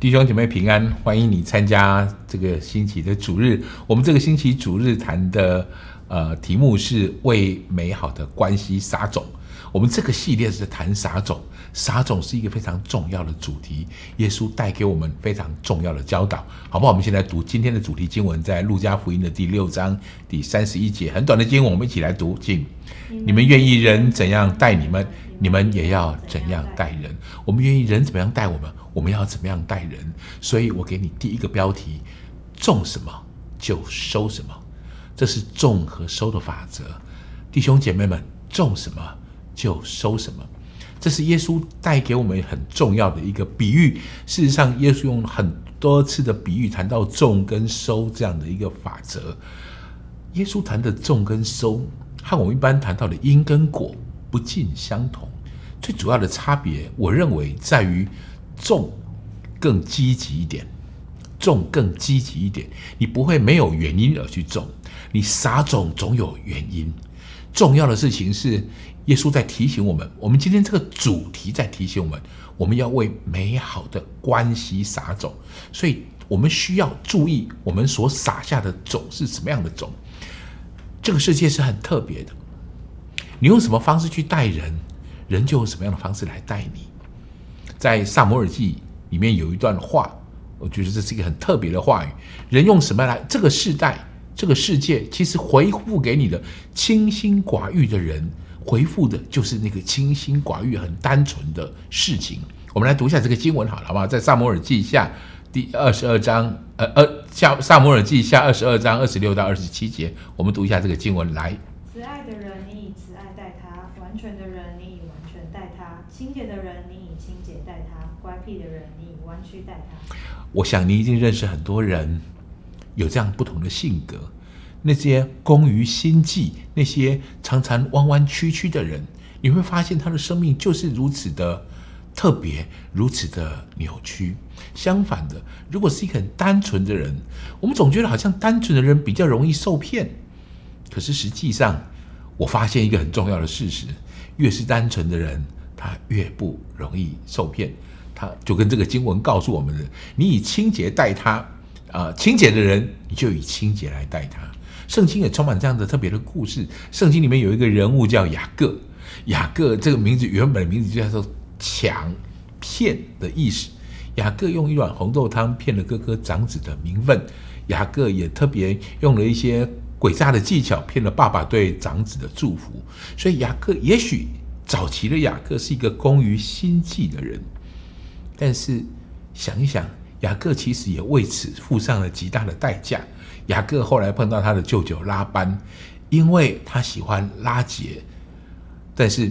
弟兄姐妹平安，欢迎你参加这个星期的主日。我们这个星期主日谈的呃题目是为美好的关系撒种。我们这个系列是谈撒种，撒种是一个非常重要的主题。耶稣带给我们非常重要的教导，好不好？我们现在读今天的主题经文，在路加福音的第六章第三十一节，很短的经文，我们一起来读。请你们愿意人怎样待你们，你们也要怎样待人。我们愿意人怎么样待我们，我们要怎么样待人。所以我给你第一个标题：种什么就收什么，这是种和收的法则。弟兄姐妹们，种什么？就收什么，这是耶稣带给我们很重要的一个比喻。事实上，耶稣用很多次的比喻谈到种跟收这样的一个法则。耶稣谈的种跟收，和我们一般谈到的因跟果不尽相同。最主要的差别，我认为在于种更积极一点，种更积极一点。你不会没有原因而去种，你撒种总有原因。重要的事情是。耶稣在提醒我们，我们今天这个主题在提醒我们，我们要为美好的关系撒种，所以我们需要注意我们所撒下的种是什么样的种。这个世界是很特别的，你用什么方式去待人，人就用什么样的方式来待你。在萨摩尔记里面有一段话，我觉得这是一个很特别的话语：人用什么来？这个世代，这个世界，其实回复给你的清心寡欲的人。回复的就是那个清心寡欲、很单纯的事情。我们来读一下这个经文，好了，好不好？在萨摩尔记下第二十二章，呃呃，下萨摩尔记下二十二章二十六到二十七节，我们读一下这个经文。来，慈爱的人，你以慈爱待他；完全的人，你以完全待他；清洁的人，你以清洁待他；乖僻的人，你以弯曲待他。我想你已经认识很多人，有这样不同的性格。那些工于心计、那些常常弯弯曲曲的人，你会发现他的生命就是如此的特别，如此的扭曲。相反的，如果是一个很单纯的人，我们总觉得好像单纯的人比较容易受骗。可是实际上，我发现一个很重要的事实：越是单纯的人，他越不容易受骗。他就跟这个经文告诉我们的：你以清洁待他，啊，清洁的人，你就以清洁来待他。圣经也充满这样的特别的故事。圣经里面有一个人物叫雅各，雅各这个名字原本的名字就叫做抢骗的意思。雅各用一碗红豆汤骗了哥哥长子的名分，雅各也特别用了一些诡诈的技巧骗了爸爸对长子的祝福。所以雅各也许早期的雅各是一个工于心计的人，但是想一想，雅各其实也为此付上了极大的代价。雅各后来碰到他的舅舅拉班，因为他喜欢拉结，但是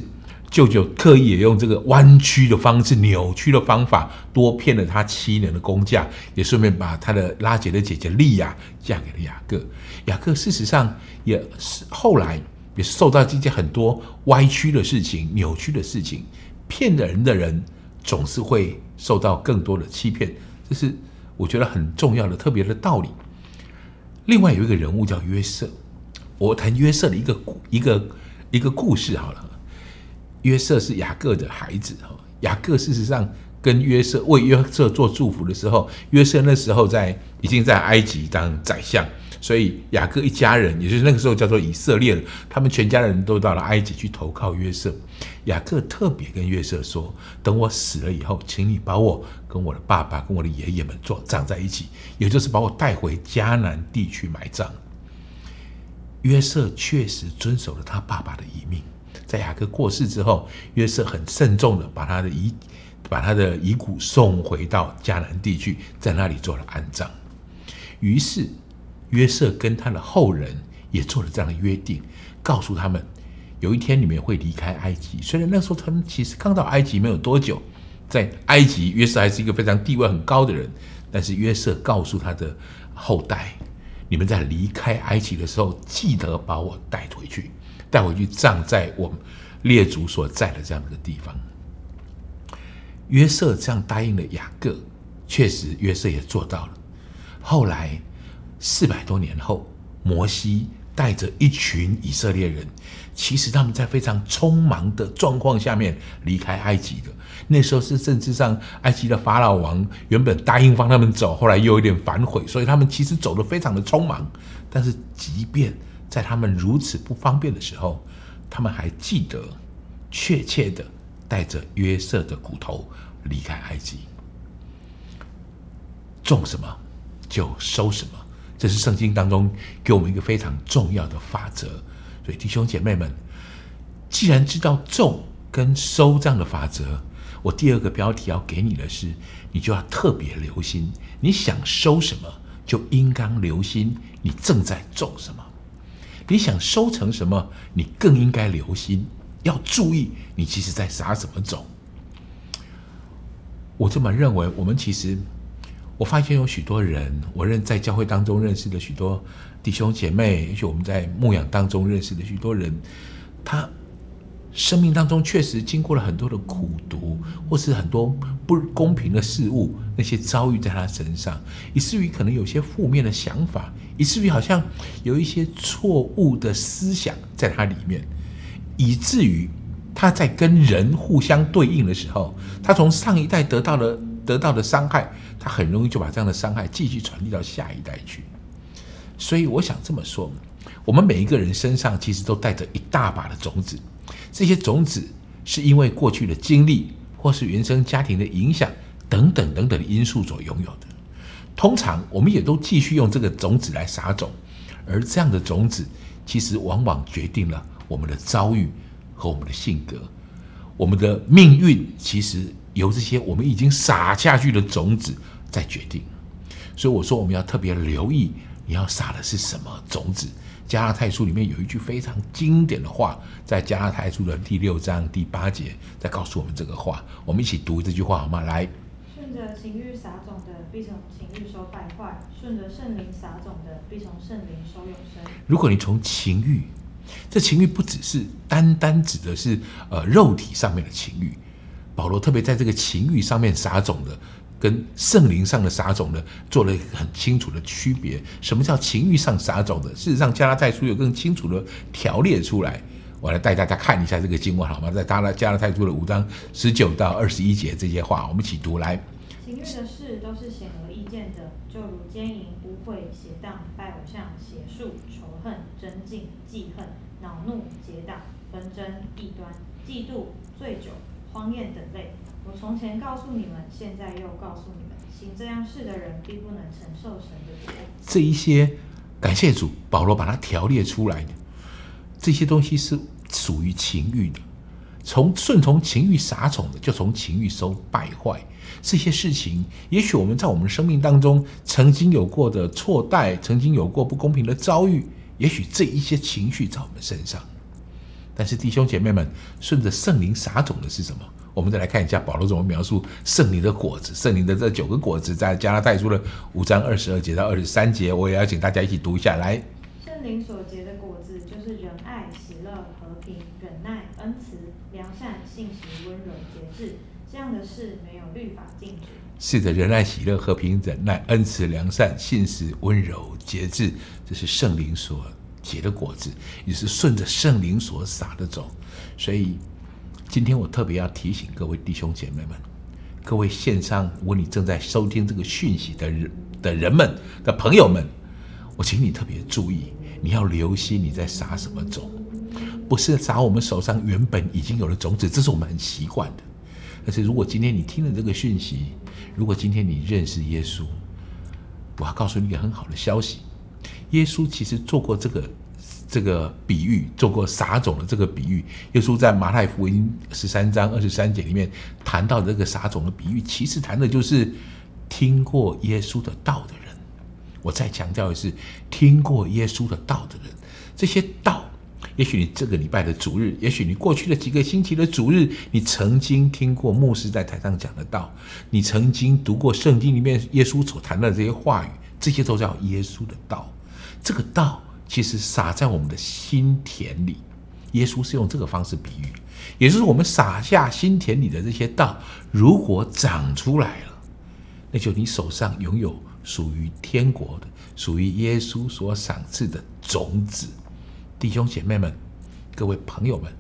舅舅刻意也用这个弯曲的方式、扭曲的方法，多骗了他七年的工价，也顺便把他的拉结的姐姐利亚嫁给了雅各。雅各事实上也是后来也受到这些很多歪曲的事情、扭曲的事情，骗人的人总是会受到更多的欺骗，这是我觉得很重要的、特别的道理。另外有一个人物叫约瑟，我谈约瑟的一个一个一个故事好了。约瑟是雅各的孩子哈，雅各事实上跟约瑟为约瑟做祝福的时候，约瑟那时候在已经在埃及当宰相，所以雅各一家人，也就是那个时候叫做以色列他们全家人都到了埃及去投靠约瑟。雅各特别跟约瑟说：“等我死了以后，请你把我跟我的爸爸、跟我的爷爷们做葬在一起，也就是把我带回迦南地去埋葬。”约瑟确实遵守了他爸爸的遗命，在雅各过世之后，约瑟很慎重的把他的遗把他的遗骨送回到迦南地去，在那里做了安葬。于是约瑟跟他的后人也做了这样的约定，告诉他们。有一天你们会离开埃及，虽然那时候他们其实刚到埃及没有多久，在埃及约瑟还是一个非常地位很高的人，但是约瑟告诉他的后代，你们在离开埃及的时候，记得把我带回去，带回去葬在我们列祖所在的这样的地方。约瑟这样答应了雅各，确实约瑟也做到了。后来四百多年后，摩西带着一群以色列人。其实他们在非常匆忙的状况下面离开埃及的。那时候是甚至上埃及的法老王原本答应放他们走，后来又有点反悔，所以他们其实走的非常的匆忙。但是即便在他们如此不方便的时候，他们还记得确切的带着约瑟的骨头离开埃及。种什么就收什么，这是圣经当中给我们一个非常重要的法则。所以弟兄姐妹们，既然知道种跟收这样的法则，我第二个标题要给你的是，你就要特别留心，你想收什么，就应当留心你正在种什么；你想收成什么，你更应该留心，要注意你其实在撒什么种。我这么认为，我们其实。我发现有许多人，我认在教会当中认识的许多弟兄姐妹，也许我们在牧养当中认识的许多人，他生命当中确实经过了很多的苦读，或是很多不公平的事物，那些遭遇在他身上，以至于可能有些负面的想法，以至于好像有一些错误的思想在他里面，以至于他在跟人互相对应的时候，他从上一代得到了得到的伤害。他很容易就把这样的伤害继续传递到下一代去，所以我想这么说：，我们每一个人身上其实都带着一大把的种子，这些种子是因为过去的经历，或是原生家庭的影响等等等等的因素所拥有的。通常我们也都继续用这个种子来撒种，而这样的种子其实往往决定了我们的遭遇和我们的性格，我们的命运其实。由这些我们已经撒下去的种子在决定，所以我说我们要特别留意你要撒的是什么种子。加拉太书里面有一句非常经典的话，在加拉太书的第六章第八节在告诉我们这个话，我们一起读这句话好吗？来，顺着情欲撒种的必从情欲收败坏，顺着圣灵撒种的必从圣灵收永生。如果你从情欲，这情欲不只是单单指的是呃肉体上面的情欲。保罗特别在这个情欲上面撒种的，跟圣灵上的撒种的做了一个很清楚的区别。什么叫情欲上撒种的？事实上，加拉太书有更清楚的条列出来。我来带大家看一下这个经文好吗？在加拉加拉太书的五章十九到二十一节这些话，我们一起读来。情欲的事都是显而易见的，就如奸淫、污秽、邪荡、拜偶像、邪术、仇恨、争竞、记恨、恼怒、结党、纷争、异端、嫉妒、醉酒。荒宴等类，我从前告诉你们，现在又告诉你们，行这样事的人必不能承受神的国。这一些，感谢主，保罗把它条列出来的，这些东西是属于情欲的，从顺从情欲撒种的，就从情欲收败坏。这些事情，也许我们在我们生命当中曾经有过的错待，曾经有过不公平的遭遇，也许这一些情绪在我们身上。但是弟兄姐妹们，顺着圣灵撒种的是什么？我们再来看一下保罗怎么描述圣灵的果子。圣灵的这九个果子，在加拉太书的五章二十二节到二十三节，我也要请大家一起读一下来。圣灵所结的果子，就是仁爱、喜乐、和平、忍耐、恩慈、良善、信实、温柔、节制。这样的事没有律法禁止。是的，仁爱、喜乐、和平、忍耐、恩慈、良善、信实、温柔、节制，这是圣灵所。结的果子也是顺着圣灵所撒的种，所以今天我特别要提醒各位弟兄姐妹们，各位线上如果你正在收听这个讯息的人的人们的朋友们，我请你特别注意，你要留心你在撒什么种，不是撒我们手上原本已经有的种子，这是我们很习惯的。但是如果今天你听了这个讯息，如果今天你认识耶稣，我要告诉你一个很好的消息。耶稣其实做过这个这个比喻，做过撒种的这个比喻。耶稣在马太福音十三章二十三节里面谈到这个撒种的比喻，其实谈的就是听过耶稣的道的人。我再强调的是，听过耶稣的道的人，这些道，也许你这个礼拜的主日，也许你过去的几个星期的主日，你曾经听过牧师在台上讲的道，你曾经读过圣经里面耶稣所谈的这些话语，这些都叫耶稣的道。这个道其实撒在我们的心田里，耶稣是用这个方式比喻，也就是我们撒下心田里的这些道，如果长出来了，那就你手上拥有属于天国的、属于耶稣所赏赐的种子。弟兄姐妹们，各位朋友们，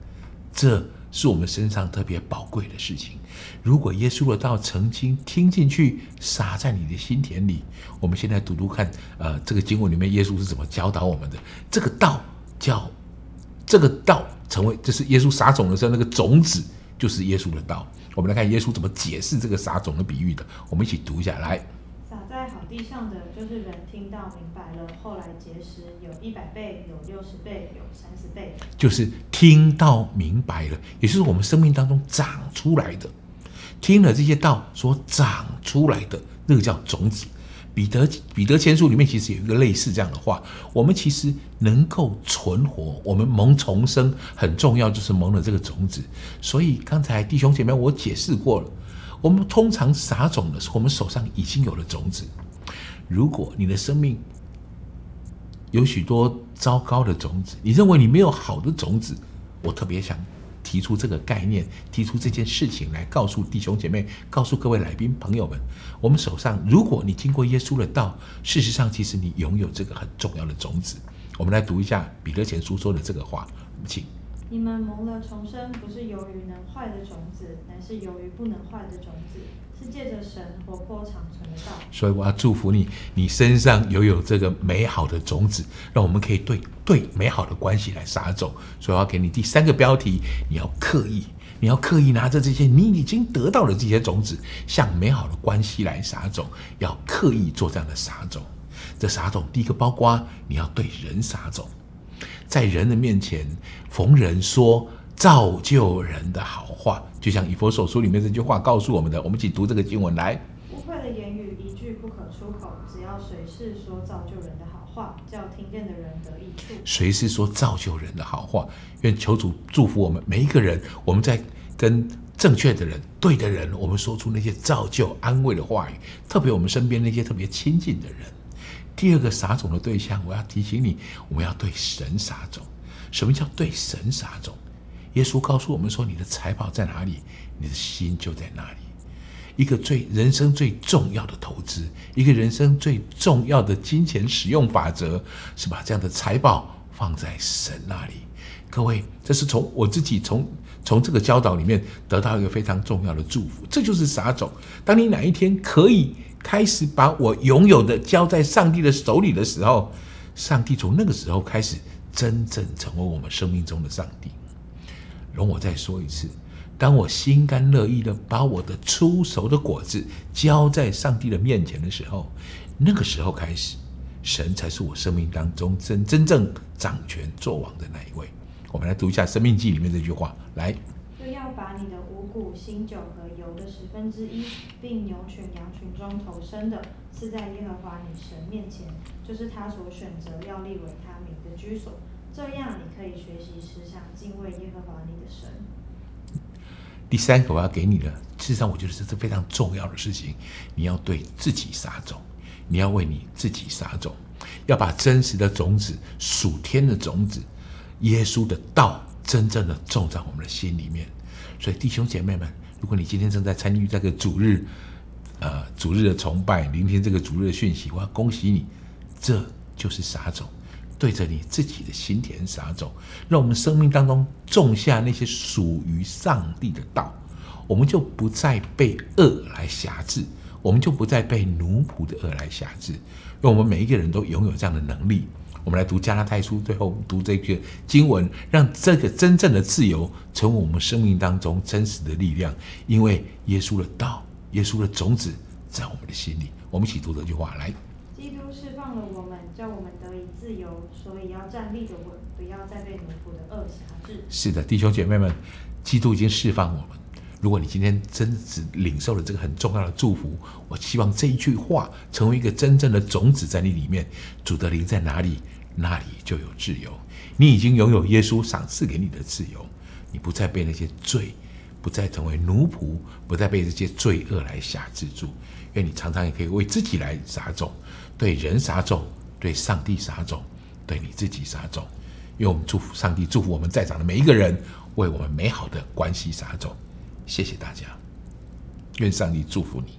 这是我们身上特别宝贵的事情。如果耶稣的道曾经听进去，撒在你的心田里，我们现在读读看，呃，这个经文里面耶稣是怎么教导我们的？这个道叫这个道成为，这是耶稣撒种的时候那个种子，就是耶稣的道。我们来看耶稣怎么解释这个撒种的比喻的。我们一起读一下来。地上的，就是人听到明白了，后来结实，有一百倍，有六十倍，有三十倍。就是听到明白了，也就是我们生命当中长出来的，听了这些道所长出来的，那个叫种子。彼得彼得前书里面其实有一个类似这样的话：我们其实能够存活，我们蒙重生很重要，就是蒙了这个种子。所以刚才弟兄姐妹我解释过了，我们通常撒种的时候，我们手上已经有了种子。如果你的生命有许多糟糕的种子，你认为你没有好的种子，我特别想提出这个概念，提出这件事情来告诉弟兄姐妹，告诉各位来宾朋友们，我们手上，如果你经过耶稣的道，事实上其实你拥有这个很重要的种子。我们来读一下彼得前书说的这个话，请。你们蒙了重生，不是由于能坏的种子，乃是由于不能坏的种子，是借着神活泼长存的道。所以我要祝福你，你身上拥有这个美好的种子，让我们可以对对美好的关系来撒种。所以我要给你第三个标题：你要刻意，你要刻意拿着这些你已经得到的这些种子，向美好的关系来撒种，要刻意做这样的撒种。这撒种第一个包括你要对人撒种。在人的面前，逢人说造就人的好话，就像以佛所书里面这句话告诉我们的。我们一起读这个经文来。污秽的言语一句不可出口，只要谁是说造就人的好话，叫听见的人得益处。随时说造就人的好话，愿求主祝福我们每一个人。我们在跟正确的人、对的人，我们说出那些造就、安慰的话语，特别我们身边那些特别亲近的人。第二个撒种的对象，我要提醒你，我们要对神撒种。什么叫对神撒种？耶稣告诉我们说：“你的财宝在哪里，你的心就在哪里。”一个最人生最重要的投资，一个人生最重要的金钱使用法则，是把这样的财宝放在神那里。各位，这是从我自己从从这个教导里面得到一个非常重要的祝福。这就是撒种。当你哪一天可以。开始把我拥有的交在上帝的手里的时候，上帝从那个时候开始真正成为我们生命中的上帝。容我再说一次，当我心甘乐意的把我的出熟的果子交在上帝的面前的时候，那个时候开始，神才是我生命当中真真正掌权作王的那一位。我们来读一下《生命记》里面这句话，来。要把你的五谷、新酒和油的十分之一，并牛群、羊群中头生的，赐在耶和华你神面前，就是他所选择要立为他名的居所。这样，你可以学习时常敬畏耶和华你的神。第三个我要给你的，事实上我觉得这是非常重要的事情。你要对自己撒种，你要为你自己撒种，要把真实的种子、属天的种子、耶稣的道，真正的种在我们的心里面。所以弟兄姐妹们，如果你今天正在参与这个主日，呃，主日的崇拜，聆听这个主日的讯息，我要恭喜你，这就是撒种，对着你自己的心田撒种，让我们生命当中种下那些属于上帝的道，我们就不再被恶来辖制，我们就不再被奴仆的恶来辖制，让我们每一个人都拥有这样的能力。我们来读加拉太书，最后读这个经文，让这个真正的自由成为我们生命当中真实的力量。因为耶稣的道，耶稣的种子在我们的心里。我们一起读这句话来：基督释放了我们，叫我们得以自由，所以要站立的稳，不要再被奴仆的恶辖制。是的，弟兄姐妹们，基督已经释放我们。如果你今天真只领受了这个很重要的祝福，我希望这一句话成为一个真正的种子在你里面。主的灵在哪里？那里就有自由，你已经拥有耶稣赏赐给你的自由，你不再被那些罪，不再成为奴仆，不再被这些罪恶来辖制住。愿你常常也可以为自己来撒种，对人撒种，对上帝撒种，对你自己撒种。愿我们祝福上帝，祝福我们在场的每一个人，为我们美好的关系撒种。谢谢大家，愿上帝祝福你。